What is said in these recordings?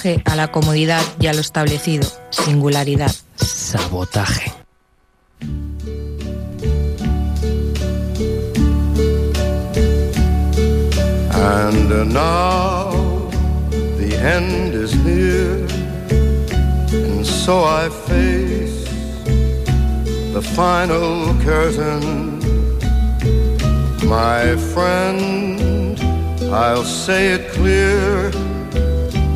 Sabotaje a la comodidad y a lo establecido. Singularidad. Sabotaje. And now the end is near, and so I face the final curtain. My friend, I'll say it clear,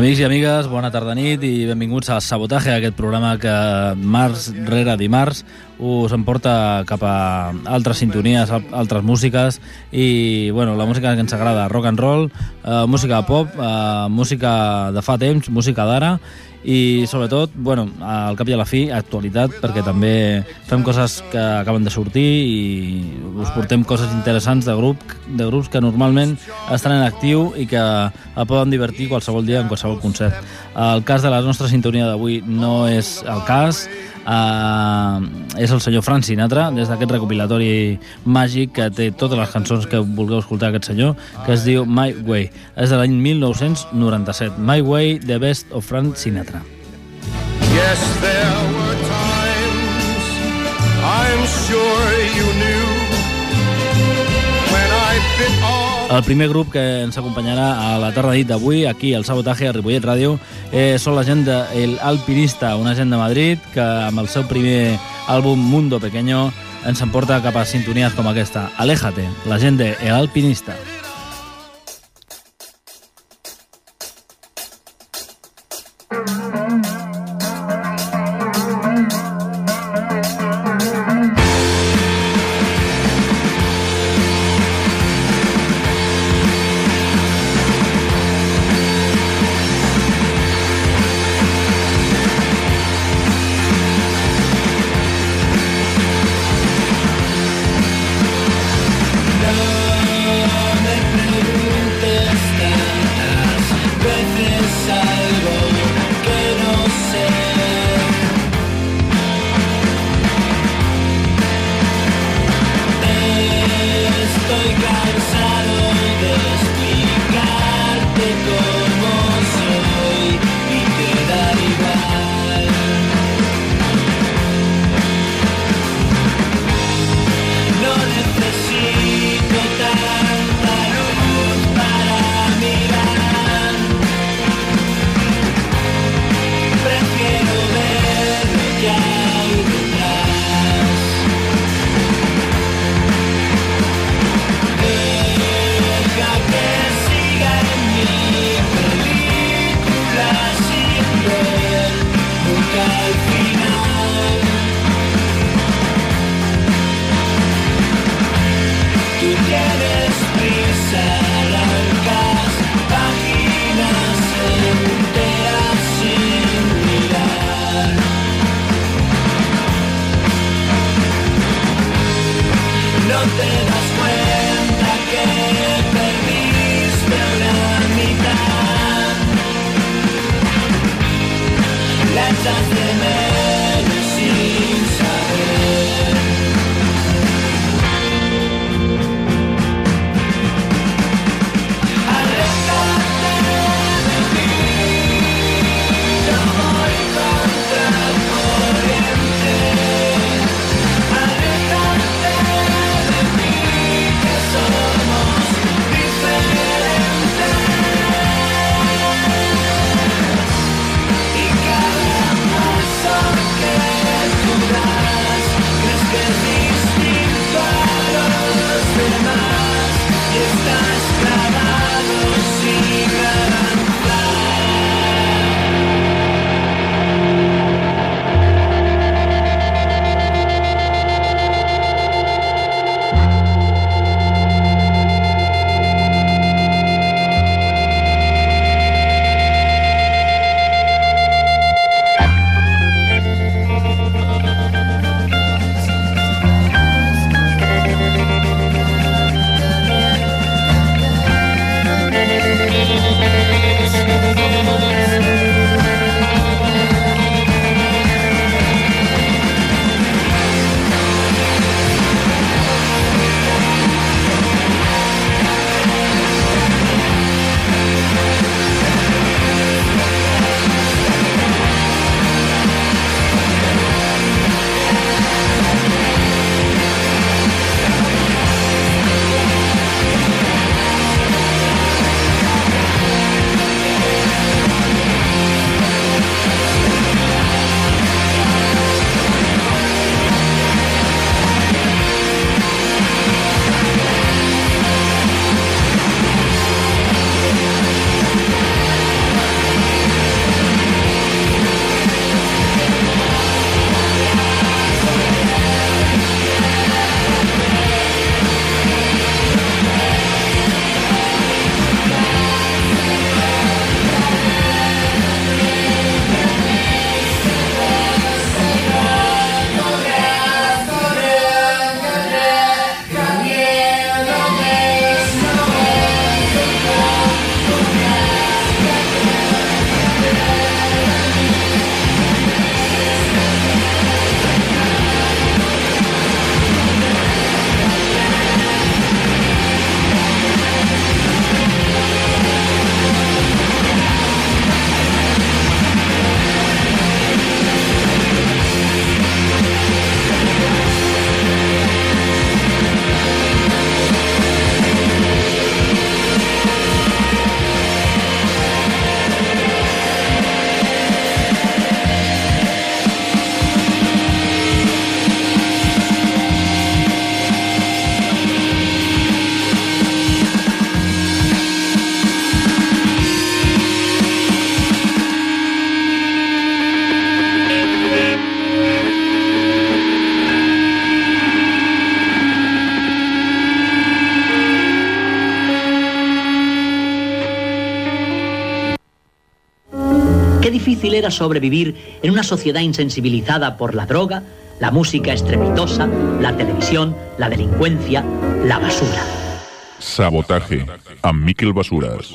Amics i amigues, bona tarda nit i benvinguts a Sabotaje, aquest programa que març rere dimarts us emporta cap a altres sintonies, altres músiques i bueno, la música que ens agrada, rock and roll, eh, música pop, eh, música de fa temps, música d'ara i sobretot, bueno, al cap i a la fi, actualitat, perquè també fem coses que acaben de sortir i us portem coses interessants de, grup, de grups que normalment estan en actiu i que el poden divertir qualsevol dia en qualsevol concert. El cas de la nostra sintonia d'avui no és el cas, Uh, és el senyor Frank Sinatra, des d'aquest recopilatori màgic que té totes les cançons que vulgueu escoltar aquest senyor, que es diu My Way. És de l'any 1997. My Way, The Best of Frank Sinatra. Yes, there were times I'm sure you el primer grup que ens acompanyarà a la tarda nit d'avui, aquí al Sabotaje, a Ripollet Ràdio, eh, són la gent de El Alpinista, una gent de Madrid que amb el seu primer àlbum Mundo Pequeño ens emporta cap a sintonies com aquesta. Aléjate, la gent de El Alpinista. Song sobrevivir en una sociedad insensibilizada por la droga, la música estrepitosa, la televisión, la delincuencia, la basura. Sabotaje a Miquel Basuras.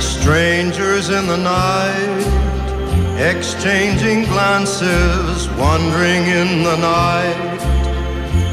Strangers in the night, exchanging glances, wandering in the night.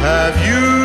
have you.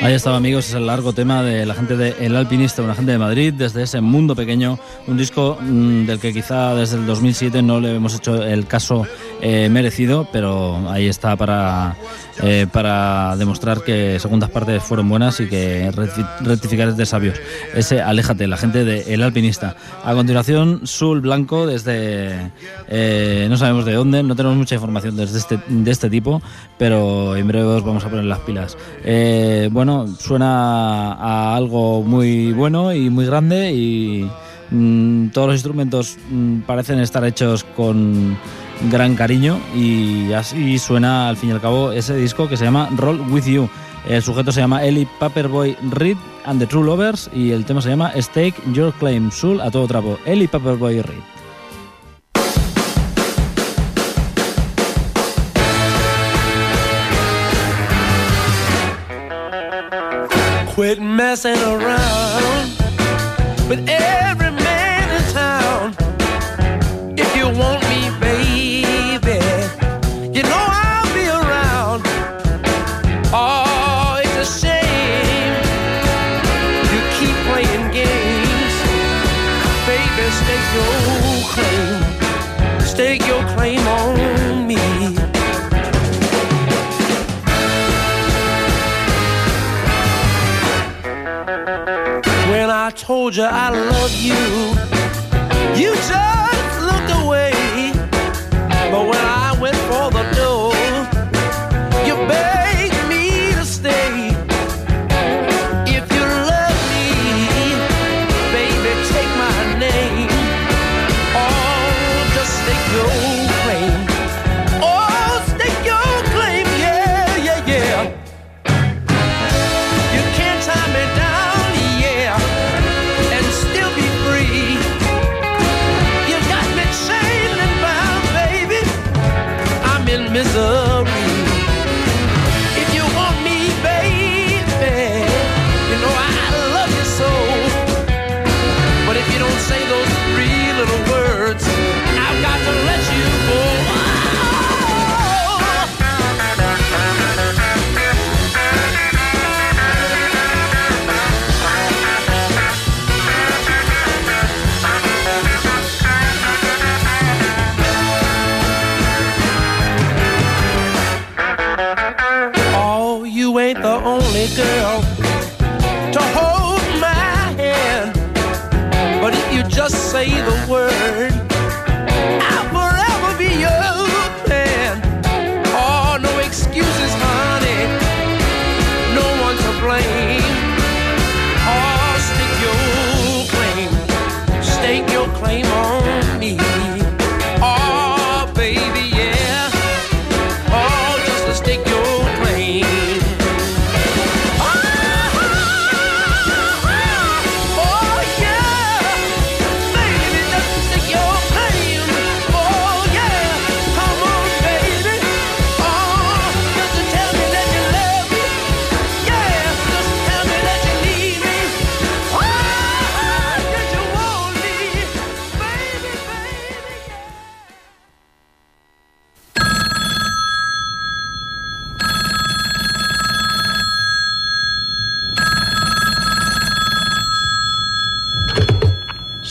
Ahí estaba, amigos, es el largo tema de la gente de El Alpinista, una gente de Madrid, desde ese mundo pequeño, un disco mm, del que quizá desde el 2007 no le hemos hecho el caso eh, merecido, pero ahí está para, eh, para demostrar que segundas partes fueron buenas y que recti- rectificar es de sabios. Ese Aléjate, la gente de El Alpinista. A continuación, Sul Blanco, desde eh, no sabemos de dónde, no tenemos mucha información desde este, de este tipo, pero en breve os vamos a poner las pilas. Eh, bueno, suena a algo muy bueno y muy grande y mm, todos los instrumentos mm, parecen estar hechos con gran cariño y así suena al fin y al cabo ese disco que se llama Roll With You. El sujeto se llama Eli Paperboy Reed and the True Lovers y el tema se llama Stake Your Claim, Soul a todo trapo. Eli Paperboy Reed. Quit messing around told you I love you, you just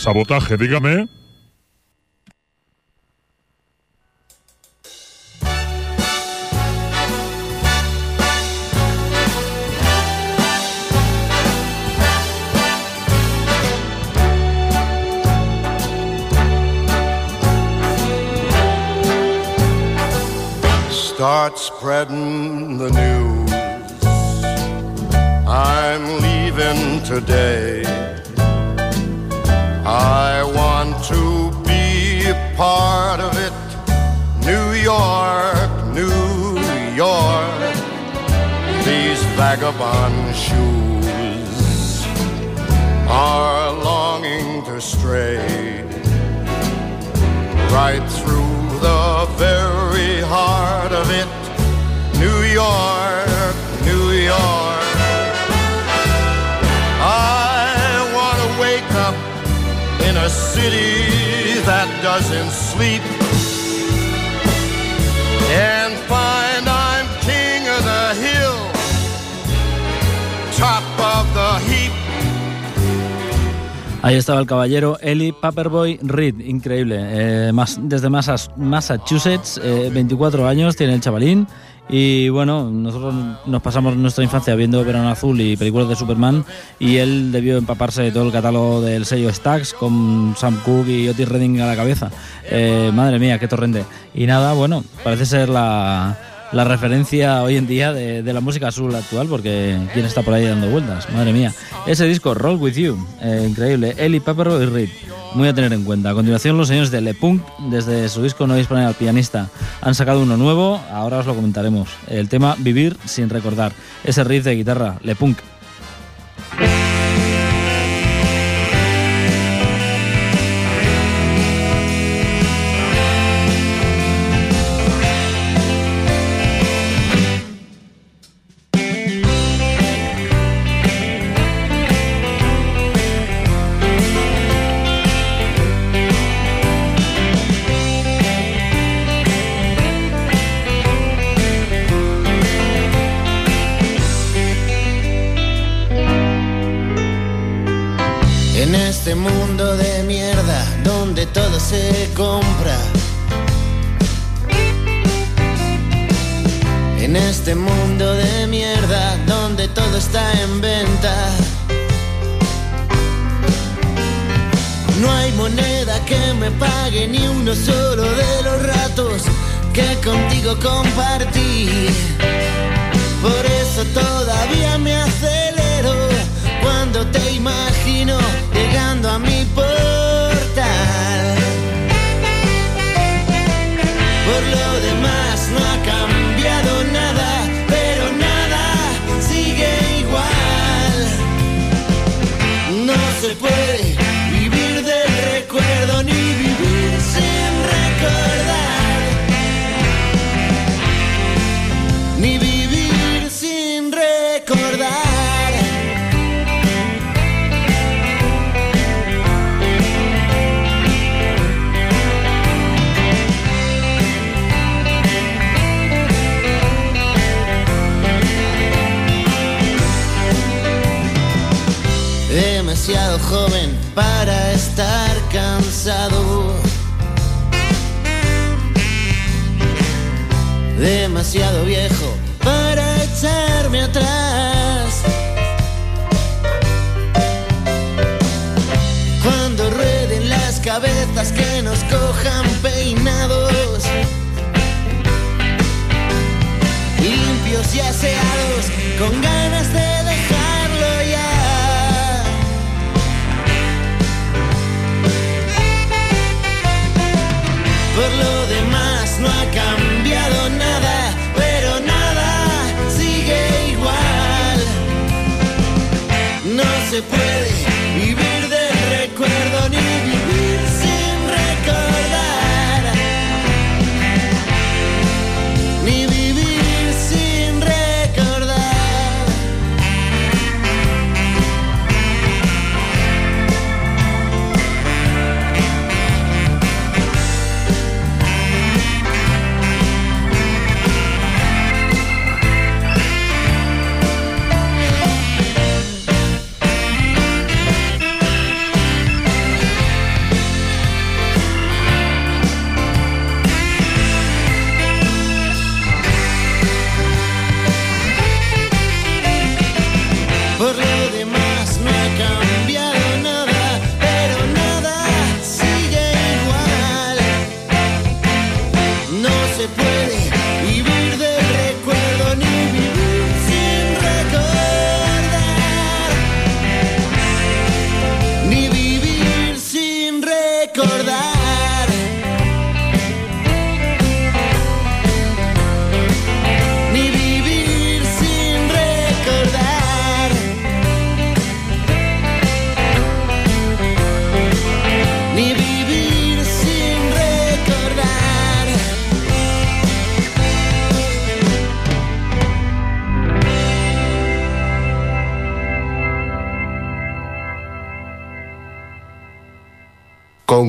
Sabotaje, dígame. Ahí estaba el caballero Eli Paperboy Reed, increíble. Eh, desde Massachusetts, eh, 24 años tiene el chavalín. Y bueno, nosotros nos pasamos nuestra infancia viendo Verano Azul y películas de Superman. Y él debió empaparse de todo el catálogo del sello Stax con Sam Cooke y Otis Redding a la cabeza. Eh, madre mía, qué torrente. Y nada, bueno, parece ser la, la referencia hoy en día de, de la música azul actual, porque quién está por ahí dando vueltas, madre mía. Ese disco, Roll With You, eh, increíble, Eli Pepper y Reed, muy a tener en cuenta. A continuación, los señores de Le Punk, desde su disco No disponen al pianista, han sacado uno nuevo, ahora os lo comentaremos. El tema Vivir sin recordar, ese riff de guitarra, Le Punk.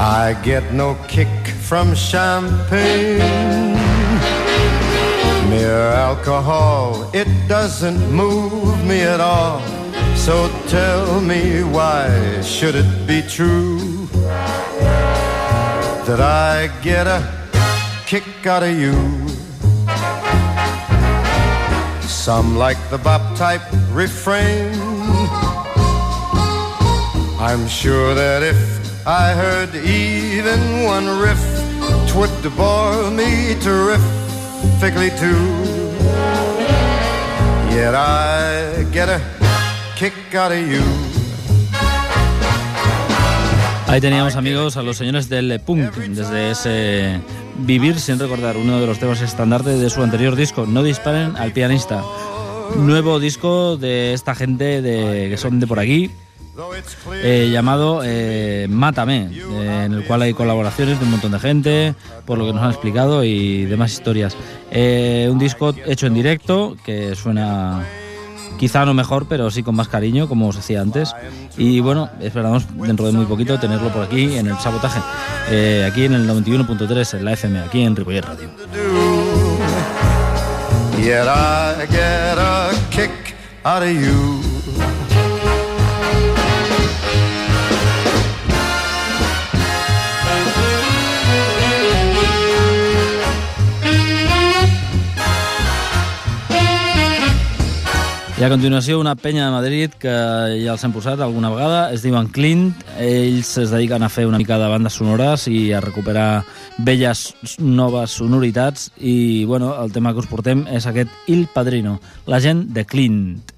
I get no kick from champagne. Mere alcohol, it doesn't move me at all. So tell me why should it be true that I get a kick out of you? Some like the bop type refrain. I'm sure that if I heard even one riff, twould bore me terrifically too. Yet I get a kick out of you. Ahí teníamos amigos a los señores del punk desde ese Vivir sin recordar uno de los temas estandartes de su anterior disco No disparen al pianista nuevo disco de esta gente de, que son de por aquí eh, llamado eh, Mátame, eh, en el cual hay colaboraciones de un montón de gente, por lo que nos han explicado y demás historias. Eh, un disco hecho en directo que suena quizá no mejor, pero sí con más cariño, como os decía antes. Y bueno, esperamos dentro de muy poquito tenerlo por aquí en el sabotaje, eh, aquí en el 91.3, en la FM, aquí en Ripollet Radio. Yet I get a kick out of you. I a continuació una penya de Madrid que ja els hem posat alguna vegada, es diuen Clint, ells es dediquen a fer una mica de bandes sonores i a recuperar velles noves sonoritats. I bueno, el tema que us portem és aquest Il Padrino, la gent de Clint.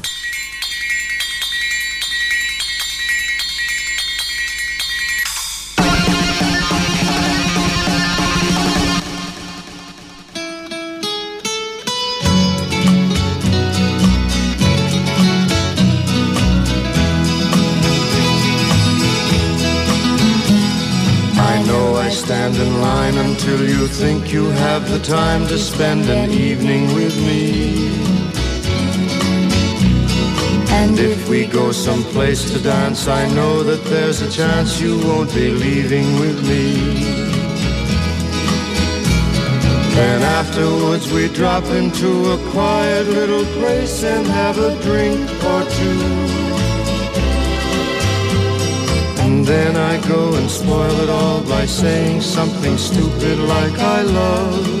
Time to spend an evening with me. And if we go someplace to dance, I know that there's a chance you won't be leaving with me. Then afterwards we drop into a quiet little place and have a drink or two. And then I go and spoil it all by saying something stupid like I love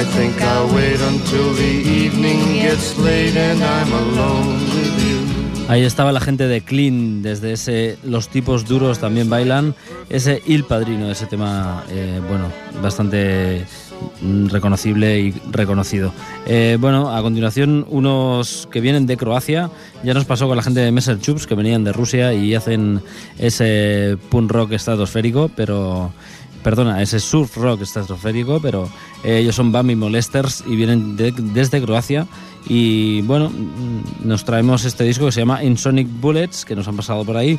I think I'll wait until the evening gets late and I'm alone with you. Ahí estaba la gente de Clean, desde ese Los tipos duros también bailan, ese Il Padrino, ese tema, eh, bueno, bastante mm, reconocible y reconocido. Eh, bueno, a continuación unos que vienen de Croacia, ya nos pasó con la gente de Messer Chups que venían de Rusia y hacen ese punk rock estratosférico, pero perdona, ese surf rock estratosférico, pero eh, ellos son Bambi Molesters y vienen de- desde Croacia. Y bueno, mm, nos traemos este disco que se llama Insonic Bullets, que nos han pasado por ahí.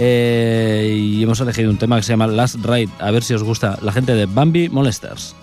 eh, y hemos elegido un tema que se llama Last Ride. A ver si os gusta la gente de Bambi Molesters.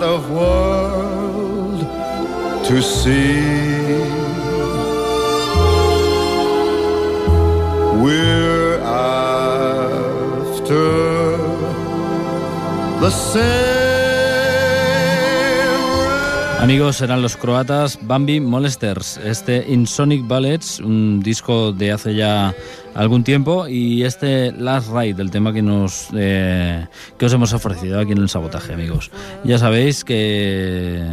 lot of world to see. We're after the same. Amigos, serán los croatas Bambi Molesters, este Insonic Ballets, un disco de hace ya algún tiempo, y este Last Ride, el tema que, nos, eh, que os hemos ofrecido aquí en el sabotaje, amigos. Ya sabéis que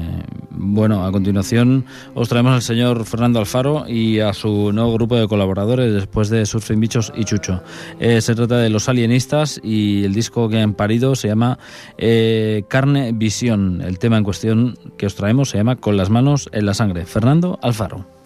bueno, a continuación os traemos al señor Fernando Alfaro y a su nuevo grupo de colaboradores después de Surfing Bichos y Chucho. Eh, se trata de Los Alienistas y el disco que han parido se llama eh, Carne Visión. El tema en cuestión que os traemos se llama Con las manos en la sangre. Fernando Alfaro.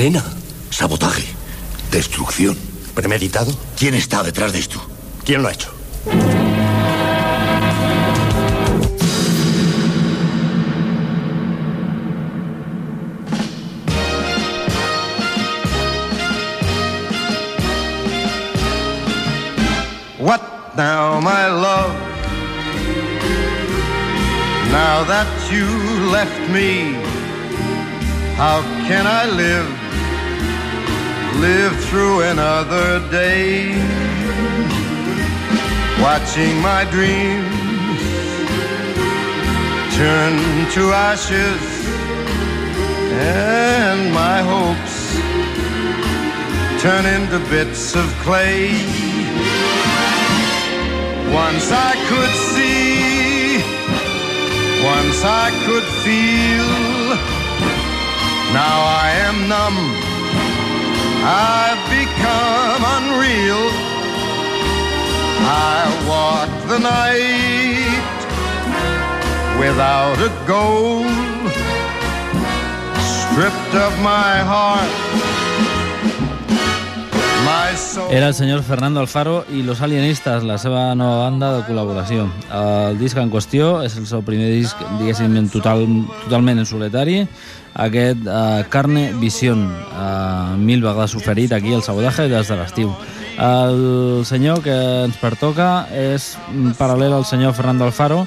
arena. Sabotaje. Destrucción. ¿Premeditado? ¿Quién está detrás de esto? ¿Quién lo ha hecho? What now, my love? Now that you left me, how can I live? Live through another day, watching my dreams turn to ashes and my hopes turn into bits of clay. Once I could see, once I could feel. Now I am numb, I've become unreal. I walk the night without a goal, stripped of my heart. Era el senyor Fernando Alfaro i Los Alienistas, la seva nova banda de col·laboració. El disc en qüestió és el seu primer disc, diguéssim, total, totalment en solitari. Aquest eh, Carne Vision, eh, mil vegades oferit aquí al Sabotaje des de l'estiu. El senyor que ens pertoca és paral·lel al senyor Fernando Alfaro,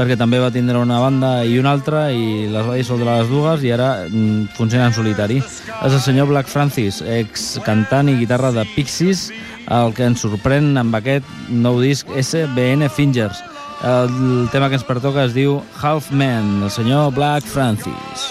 perquè també va tindre una banda i una altra i les va dissoldre les dues i ara mm, funciona en solitari. És el senyor Black Francis, ex cantant i guitarra de Pixies, el que ens sorprèn amb aquest nou disc SBN Fingers. El tema que ens pertoca es diu Half Man, el senyor Black Francis.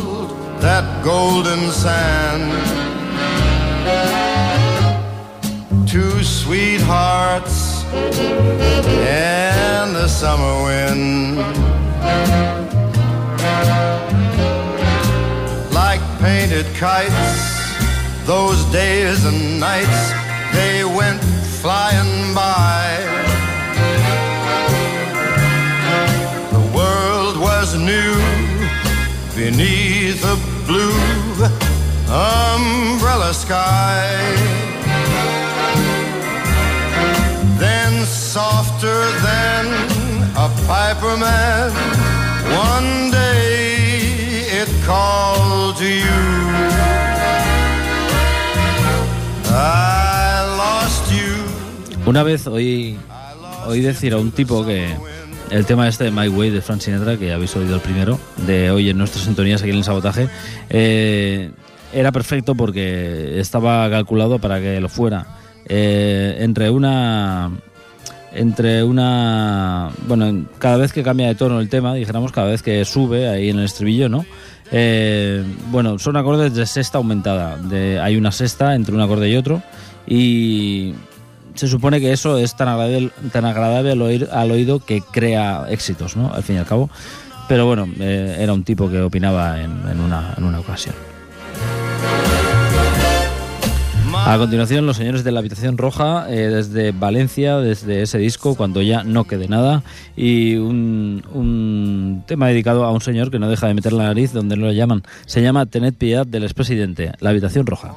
that golden sand. Two sweethearts and the summer wind. Like painted kites, those days and nights, they went flying by. The world was new beneath a blue umbrella sky. Then softer than a piper man, one day it called to you. I lost you. Una vez oí, oí decir a un tipo que el tema este de My Way de Frank Sinatra, que habéis oído el primero, de hoy en nuestras sintonías aquí en el sabotaje, eh, era perfecto porque estaba calculado para que lo fuera. Eh, entre una entre una bueno cada vez que cambia de tono el tema dijéramos cada vez que sube ahí en el estribillo no Eh, bueno son acordes de sexta aumentada hay una sexta entre un acorde y otro y se supone que eso es tan agradable, tan agradable al, oír, al oído que crea éxitos no al fin y al cabo pero bueno eh, era un tipo que opinaba en, una, en una ocasión A continuación, los señores de la habitación roja, eh, desde Valencia, desde ese disco, cuando ya no quede nada, y un, un tema dedicado a un señor que no deja de meter la nariz donde lo llaman. Se llama Tened piedad del expresidente, la habitación roja.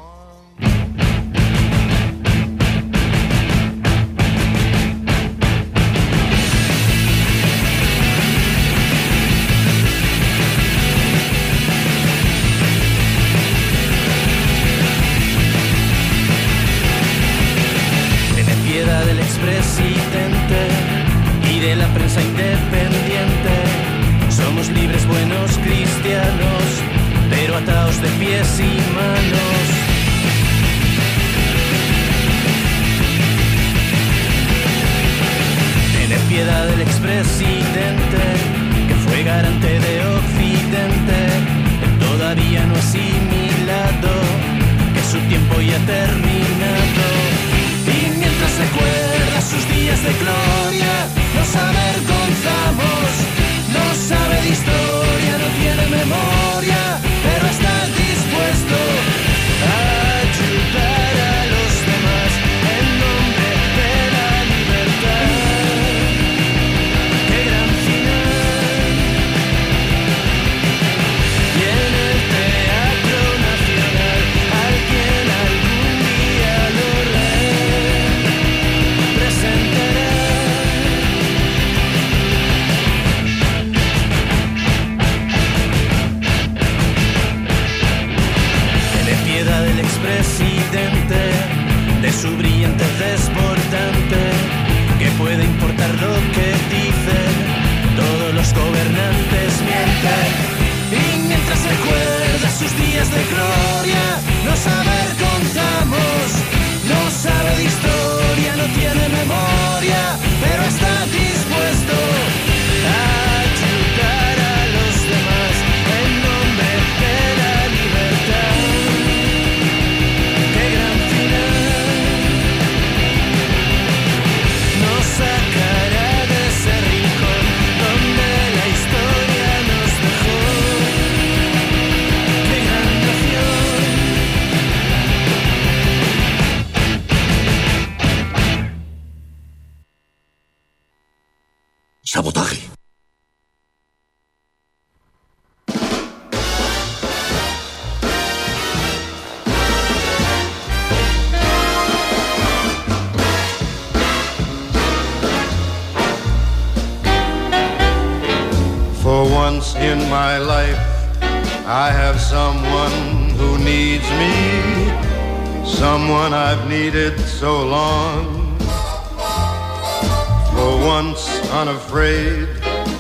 Once unafraid,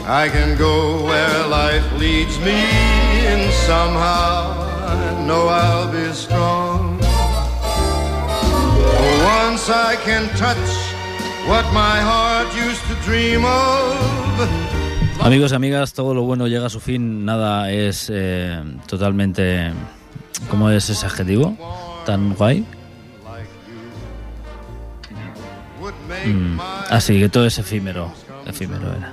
I can go where life leads me, and somehow I know I'll be strong. For once I can touch what my heart used to dream of. Amigos y amigas, todo lo bueno llega a su fin, nada es eh, totalmente... ¿Cómo es ese adjetivo? ¿Tan guay? Mm, así que todo es efímero, efímero era.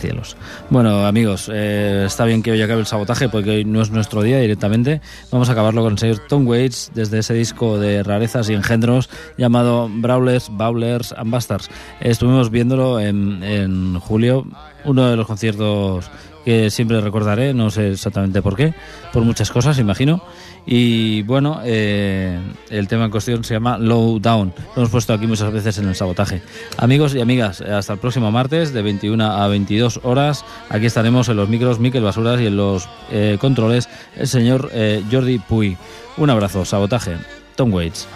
Cielos. Bueno, amigos, eh, está bien que hoy acabe el sabotaje porque hoy no es nuestro día directamente. Vamos a acabarlo con el señor Tom Waits desde ese disco de rarezas y engendros llamado Brawlers, Bowlers and Bastards. Estuvimos viéndolo en, en julio, uno de los conciertos que siempre recordaré, no sé exactamente por qué, por muchas cosas, imagino. Y bueno, eh, el tema en cuestión se llama Low Down. Lo hemos puesto aquí muchas veces en el sabotaje. Amigos y amigas, hasta el próximo martes de 21 a 22 horas. Aquí estaremos en los micros Miquel Basuras y en los eh, controles el señor eh, Jordi Puy. Un abrazo, sabotaje. Tom Waits.